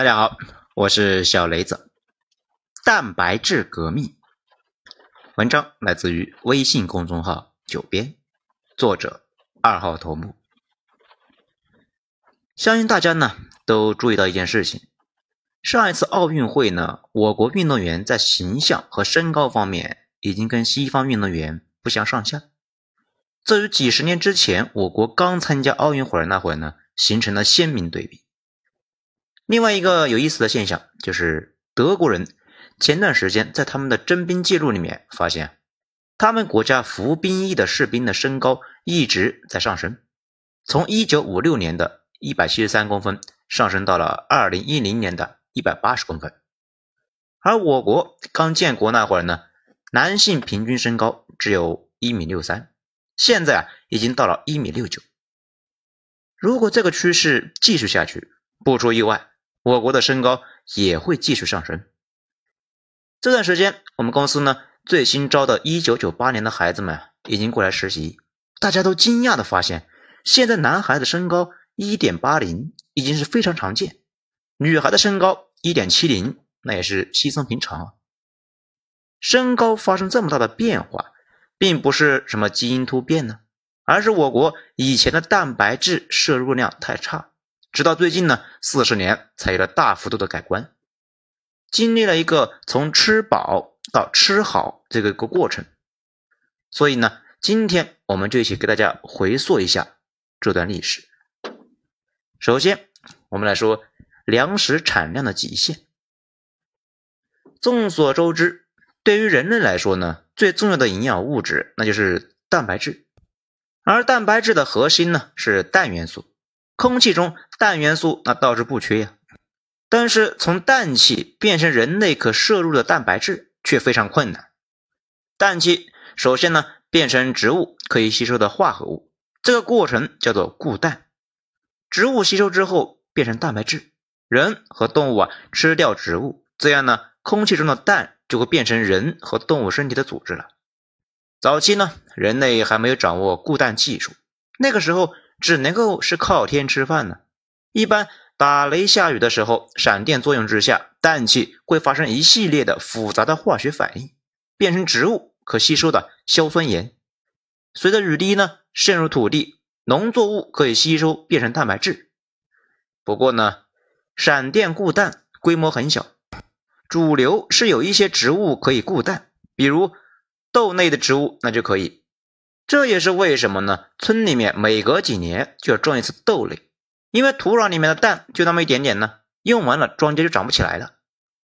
大家好，我是小雷子。蛋白质革命，文章来自于微信公众号“九编”，作者二号头目。相信大家呢都注意到一件事情：上一次奥运会呢，我国运动员在形象和身高方面已经跟西方运动员不相上下，这与几十年之前我国刚参加奥运会那会儿呢，形成了鲜明对比。另外一个有意思的现象就是，德国人前段时间在他们的征兵记录里面发现，他们国家服兵役的士兵的身高一直在上升，从1956年的173公分上升到了2010年的180公分。而我国刚建国那会儿呢，男性平均身高只有一米六三，现在啊已经到了一米六九。如果这个趋势继续下去，不出意外。我国的身高也会继续上升。这段时间，我们公司呢最新招的1998年的孩子们已经过来实习，大家都惊讶的发现，现在男孩子身高1.80已经是非常常见，女孩的身高1.70那也是稀松平常。身高发生这么大的变化，并不是什么基因突变呢，而是我国以前的蛋白质摄入量太差。直到最近呢，四十年才有了大幅度的改观，经历了一个从吃饱到吃好这个一个过程。所以呢，今天我们就一起给大家回溯一下这段历史。首先，我们来说粮食产量的极限。众所周知，对于人类来说呢，最重要的营养物质那就是蛋白质，而蛋白质的核心呢是氮元素。空气中氮元素那倒是不缺呀，但是从氮气变成人类可摄入的蛋白质却非常困难。氮气首先呢变成植物可以吸收的化合物，这个过程叫做固氮。植物吸收之后变成蛋白质，人和动物啊吃掉植物，这样呢空气中的氮就会变成人和动物身体的组织了。早期呢人类还没有掌握固氮技术，那个时候。只能够是靠天吃饭呢。一般打雷下雨的时候，闪电作用之下，氮气会发生一系列的复杂的化学反应，变成植物可吸收的硝酸盐。随着雨滴呢渗入土地，农作物可以吸收变成蛋白质。不过呢，闪电固氮规模很小，主流是有一些植物可以固氮，比如豆类的植物那就可以。这也是为什么呢？村里面每隔几年就要种一次豆类，因为土壤里面的氮就那么一点点呢，用完了庄稼就长不起来了。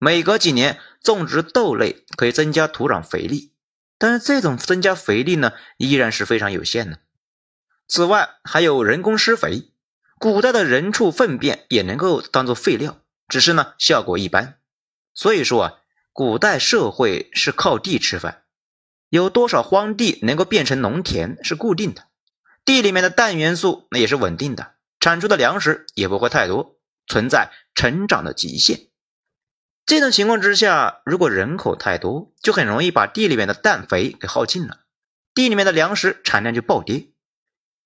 每隔几年种植豆类可以增加土壤肥力，但是这种增加肥力呢依然是非常有限的。此外还有人工施肥，古代的人畜粪便也能够当做废料，只是呢效果一般。所以说啊，古代社会是靠地吃饭。有多少荒地能够变成农田是固定的，地里面的氮元素那也是稳定的，产出的粮食也不会太多，存在成长的极限。这种情况之下，如果人口太多，就很容易把地里面的氮肥给耗尽了，地里面的粮食产量就暴跌。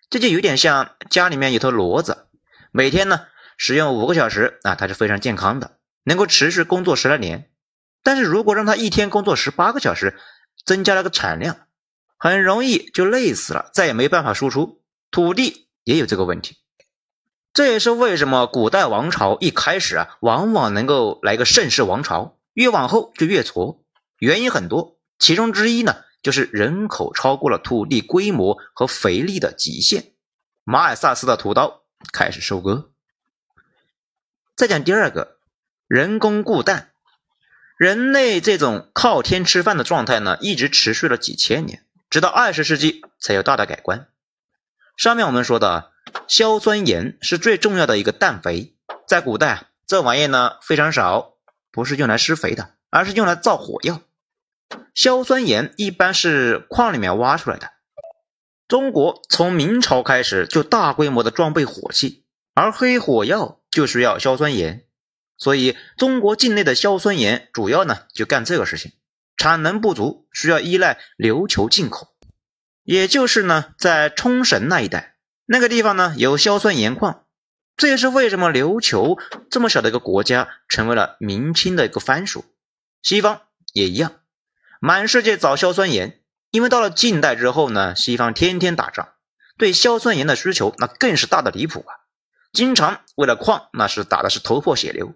这就有点像家里面有头骡子，每天呢使用五个小时啊，它是非常健康的，能够持续工作十来年。但是如果让它一天工作十八个小时，增加了个产量，很容易就累死了，再也没办法输出。土地也有这个问题，这也是为什么古代王朝一开始啊，往往能够来个盛世王朝，越往后就越挫。原因很多，其中之一呢，就是人口超过了土地规模和肥力的极限。马尔萨斯的屠刀开始收割。再讲第二个，人工固氮。人类这种靠天吃饭的状态呢，一直持续了几千年，直到二十世纪才有大的改观。上面我们说的硝酸盐是最重要的一个氮肥，在古代啊，这玩意呢非常少，不是用来施肥的，而是用来造火药。硝酸盐一般是矿里面挖出来的。中国从明朝开始就大规模的装备火器，而黑火药就需要硝酸盐。所以，中国境内的硝酸盐主要呢就干这个事情，产能不足，需要依赖琉球进口。也就是呢，在冲绳那一带，那个地方呢有硝酸盐矿，这也是为什么琉球这么小的一个国家成为了明清的一个藩属。西方也一样，满世界找硝酸盐，因为到了近代之后呢，西方天天打仗，对硝酸盐的需求那更是大的离谱啊！经常为了矿，那是打的是头破血流。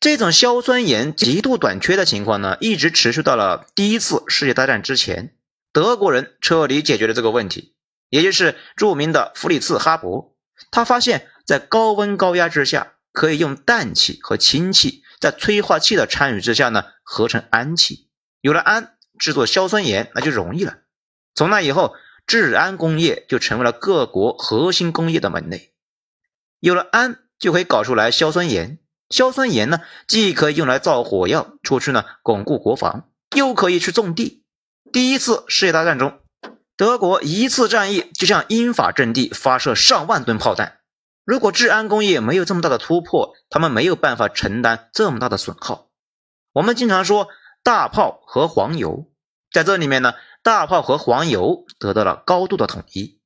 这种硝酸盐极度短缺的情况呢，一直持续到了第一次世界大战之前，德国人彻底解决了这个问题，也就是著名的弗里茨哈伯，他发现，在高温高压之下，可以用氮气和氢气。在催化剂的参与之下呢，合成氨气，有了氨，制作硝酸盐那就容易了。从那以后，制氨工业就成为了各国核心工业的门类。有了氨，就可以搞出来硝酸盐。硝酸盐呢，既可以用来造火药，出去呢巩固国防，又可以去种地。第一次世界大战中，德国一次战役就向英法阵地发射上万吨炮弹。如果治安工业没有这么大的突破，他们没有办法承担这么大的损耗。我们经常说大炮和黄油，在这里面呢，大炮和黄油得到了高度的统一。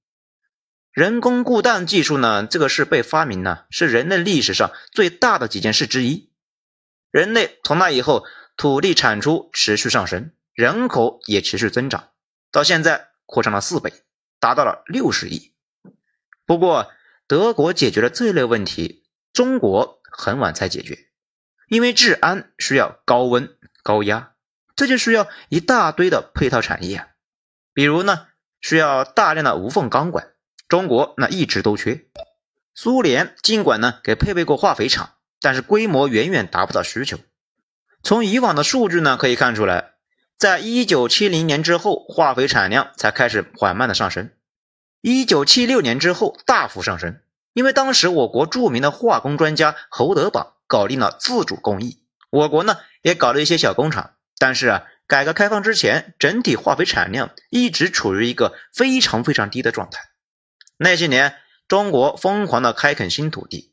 人工固氮技术呢，这个是被发明呢，是人类历史上最大的几件事之一。人类从那以后，土地产出持续上升，人口也持续增长，到现在扩张了四倍，达到了六十亿。不过，德国解决了这类问题，中国很晚才解决，因为治安需要高温高压，这就需要一大堆的配套产业。比如呢，需要大量的无缝钢管，中国那一直都缺。苏联尽管呢给配备过化肥厂，但是规模远远达不到需求。从以往的数据呢可以看出来，在一九七零年之后，化肥产量才开始缓慢的上升。一九七六年之后大幅上升，因为当时我国著名的化工专家侯德榜搞定了自主工艺，我国呢也搞了一些小工厂。但是啊，改革开放之前，整体化肥产量一直处于一个非常非常低的状态。那些年，中国疯狂的开垦新土地，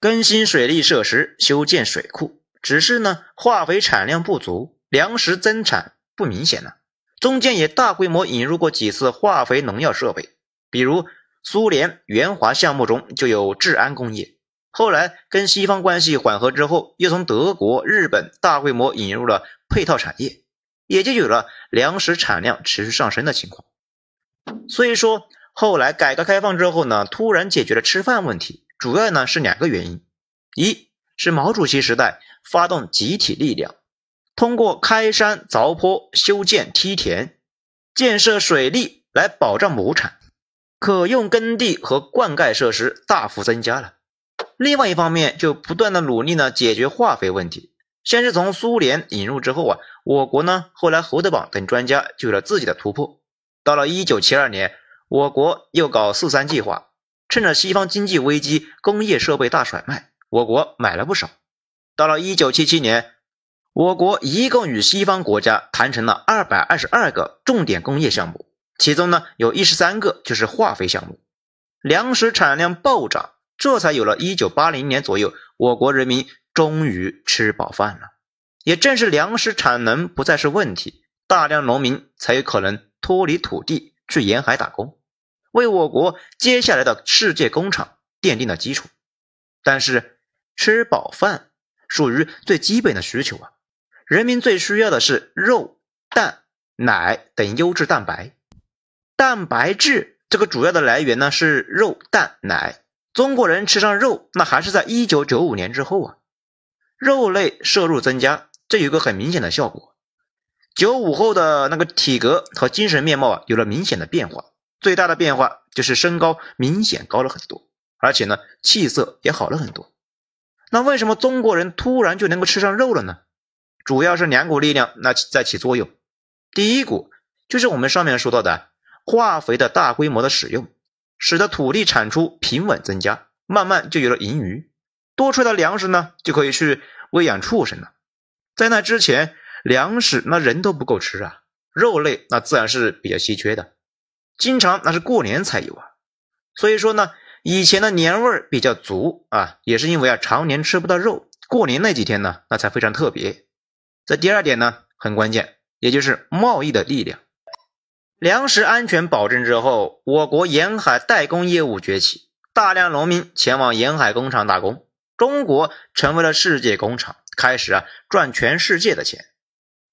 更新水利设施，修建水库，只是呢，化肥产量不足，粮食增产不明显了。中间也大规模引入过几次化肥农药设备。比如苏联援华项目中就有治安工业，后来跟西方关系缓和之后，又从德国、日本大规模引入了配套产业，也就有了粮食产量持续上升的情况。所以说，后来改革开放之后呢，突然解决了吃饭问题，主要呢是两个原因：一是毛主席时代发动集体力量，通过开山凿坡、修建梯田、建设水利来保障亩产。可用耕地和灌溉设施大幅增加了。另外一方面，就不断的努力呢解决化肥问题。先是从苏联引入之后啊，我国呢后来侯德榜等专家就有了自己的突破。到了一九七二年，我国又搞四三计划，趁着西方经济危机，工业设备大甩卖，我国买了不少。到了一九七七年，我国一共与西方国家谈成了二百二十二个重点工业项目。其中呢，有一十三个就是化肥项目，粮食产量暴涨，这才有了一九八零年左右，我国人民终于吃饱饭了。也正是粮食产能不再是问题，大量农民才有可能脱离土地去沿海打工，为我国接下来的世界工厂奠定了基础。但是，吃饱饭属于最基本的需求啊，人民最需要的是肉、蛋、奶等优质蛋白。蛋白质这个主要的来源呢是肉、蛋、奶。中国人吃上肉，那还是在一九九五年之后啊。肉类摄入增加，这有个很明显的效果。九五后的那个体格和精神面貌啊有了明显的变化，最大的变化就是身高明显高了很多，而且呢气色也好了很多。那为什么中国人突然就能够吃上肉了呢？主要是两股力量那在起作用。第一股就是我们上面说到的。化肥的大规模的使用，使得土地产出平稳增加，慢慢就有了盈余，多出来的粮食呢，就可以去喂养畜生了。在那之前，粮食那人都不够吃啊，肉类那自然是比较稀缺的，经常那是过年才有啊。所以说呢，以前的年味儿比较足啊，也是因为啊常年吃不到肉，过年那几天呢，那才非常特别。这第二点呢，很关键，也就是贸易的力量。粮食安全保证之后，我国沿海代工业务崛起，大量农民前往沿海工厂打工，中国成为了世界工厂，开始啊赚全世界的钱。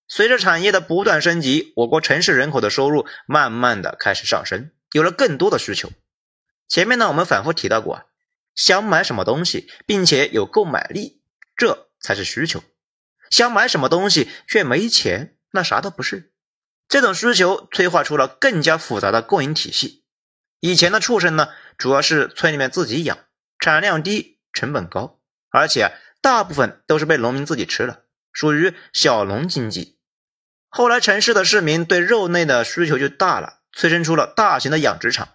随着产业的不断升级，我国城市人口的收入慢慢的开始上升，有了更多的需求。前面呢，我们反复提到过啊，想买什么东西，并且有购买力，这才是需求。想买什么东西却没钱，那啥都不是。这种需求催化出了更加复杂的供应体系。以前的畜生呢，主要是村里面自己养，产量低，成本高，而且大部分都是被农民自己吃了，属于小农经济。后来城市的市民对肉类的需求就大了，催生出了大型的养殖场，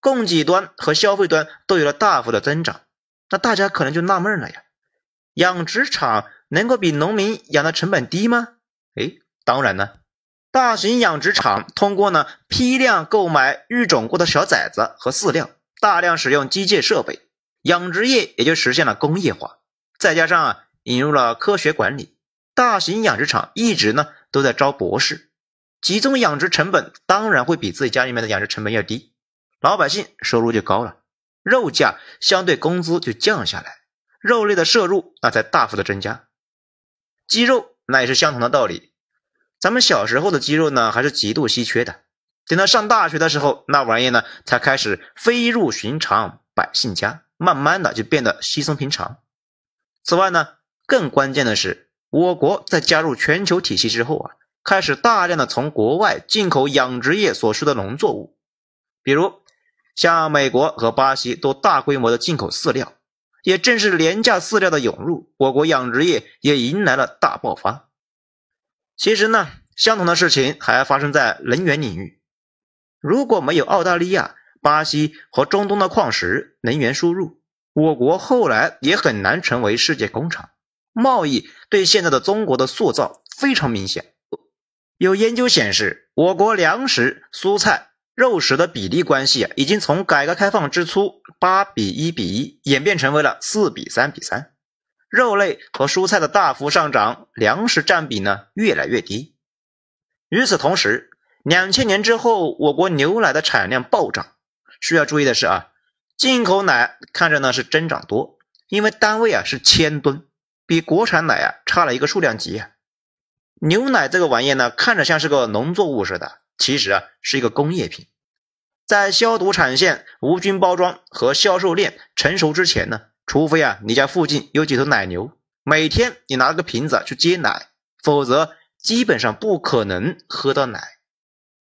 供给端和消费端都有了大幅的增长。那大家可能就纳闷了呀，养殖场能够比农民养的成本低吗？哎，当然呢。大型养殖场通过呢批量购买育种过的小崽子和饲料，大量使用机械设备，养殖业也就实现了工业化。再加上引入了科学管理，大型养殖场一直呢都在招博士，集中养殖成本当然会比自己家里面的养殖成本要低，老百姓收入就高了，肉价相对工资就降下来，肉类的摄入那才大幅的增加。鸡肉那也是相同的道理。咱们小时候的鸡肉呢，还是极度稀缺的。等到上大学的时候，那玩意呢才开始飞入寻常百姓家，慢慢的就变得稀松平常。此外呢，更关键的是，我国在加入全球体系之后啊，开始大量的从国外进口养殖业所需的农作物，比如像美国和巴西都大规模的进口饲料。也正是廉价饲料的涌入，我国养殖业也迎来了大爆发。其实呢，相同的事情还发生在能源领域。如果没有澳大利亚、巴西和中东的矿石能源输入，我国后来也很难成为世界工厂。贸易对现在的中国的塑造非常明显。有研究显示，我国粮食、蔬菜、肉食的比例关系啊，已经从改革开放之初八比一比一演变成为了四比三比三。肉类和蔬菜的大幅上涨，粮食占比呢越来越低。与此同时，两千年之后，我国牛奶的产量暴涨。需要注意的是啊，进口奶看着呢是增长多，因为单位啊是千吨，比国产奶啊差了一个数量级啊。牛奶这个玩意呢，看着像是个农作物似的，其实啊是一个工业品，在消毒产线、无菌包装和销售链成熟之前呢。除非啊，你家附近有几头奶牛，每天你拿个瓶子去接奶，否则基本上不可能喝到奶。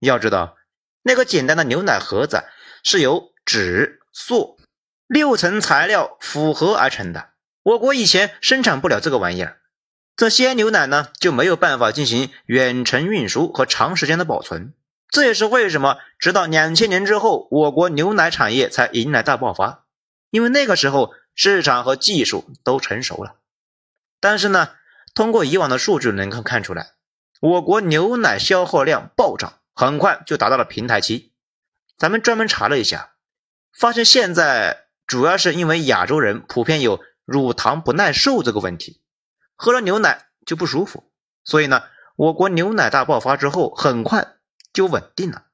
要知道，那个简单的牛奶盒子是由纸、塑六层材料复合而成的。我国以前生产不了这个玩意儿，这鲜牛奶呢就没有办法进行远程运输和长时间的保存。这也是为什么直到两千年之后，我国牛奶产业才迎来大爆发，因为那个时候。市场和技术都成熟了，但是呢，通过以往的数据能够看出来，我国牛奶消耗量暴涨，很快就达到了平台期。咱们专门查了一下，发现现在主要是因为亚洲人普遍有乳糖不耐受这个问题，喝了牛奶就不舒服，所以呢，我国牛奶大爆发之后，很快就稳定了。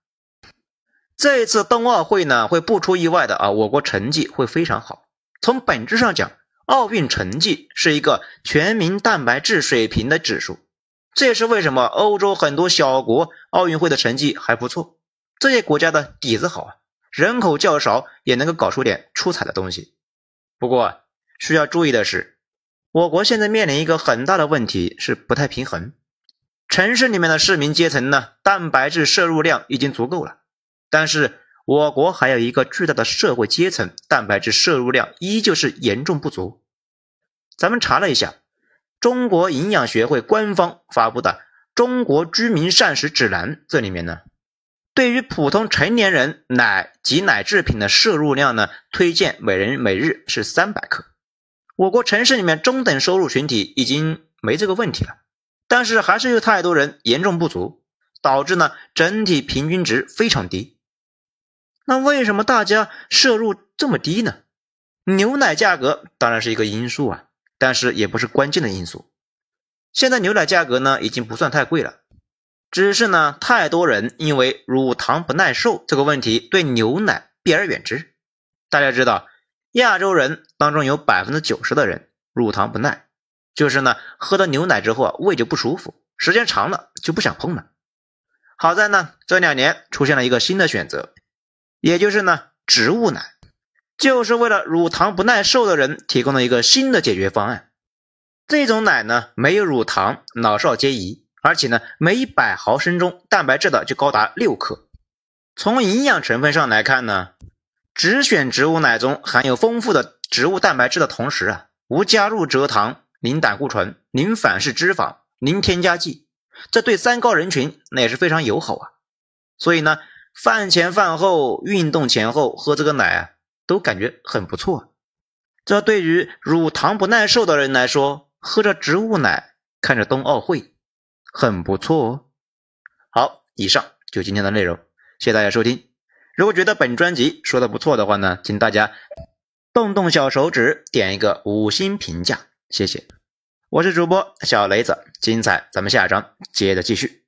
这一次冬奥会呢，会不出意外的啊，我国成绩会非常好。从本质上讲，奥运成绩是一个全民蛋白质水平的指数，这也是为什么欧洲很多小国奥运会的成绩还不错。这些国家的底子好啊，人口较少，也能够搞出点出彩的东西。不过需要注意的是，我国现在面临一个很大的问题，是不太平衡。城市里面的市民阶层呢，蛋白质摄入量已经足够了，但是。我国还有一个巨大的社会阶层，蛋白质摄入量依旧是严重不足。咱们查了一下，中国营养学会官方发布的《中国居民膳食指南》这里面呢，对于普通成年人奶及奶制品的摄入量呢，推荐每人每日是三百克。我国城市里面中等收入群体已经没这个问题了，但是还是有太多人严重不足，导致呢整体平均值非常低。那为什么大家摄入这么低呢？牛奶价格当然是一个因素啊，但是也不是关键的因素。现在牛奶价格呢已经不算太贵了，只是呢太多人因为乳糖不耐受这个问题对牛奶避而远之。大家知道，亚洲人当中有百分之九十的人乳糖不耐，就是呢喝了牛奶之后啊胃就不舒服，时间长了就不想碰了。好在呢这两年出现了一个新的选择，也就是呢植物奶，就是为了乳糖不耐受的人提供了一个新的解决方案。这种奶呢没有乳糖，老少皆宜，而且呢每一百毫升中蛋白质的就高达六克。从营养成分上来看呢。只选植物奶中含有丰富的植物蛋白质的同时啊，无加入蔗糖、零胆固醇、零反式脂肪、零添加剂，这对三高人群那也是非常友好啊。所以呢，饭前饭后、运动前后喝这个奶啊，都感觉很不错。这对于乳糖不耐受的人来说，喝着植物奶，看着冬奥会，很不错哦。好，以上就今天的内容，谢谢大家收听。如果觉得本专辑说的不错的话呢，请大家动动小手指点一个五星评价，谢谢。我是主播小雷子，精彩咱们下章接着继续。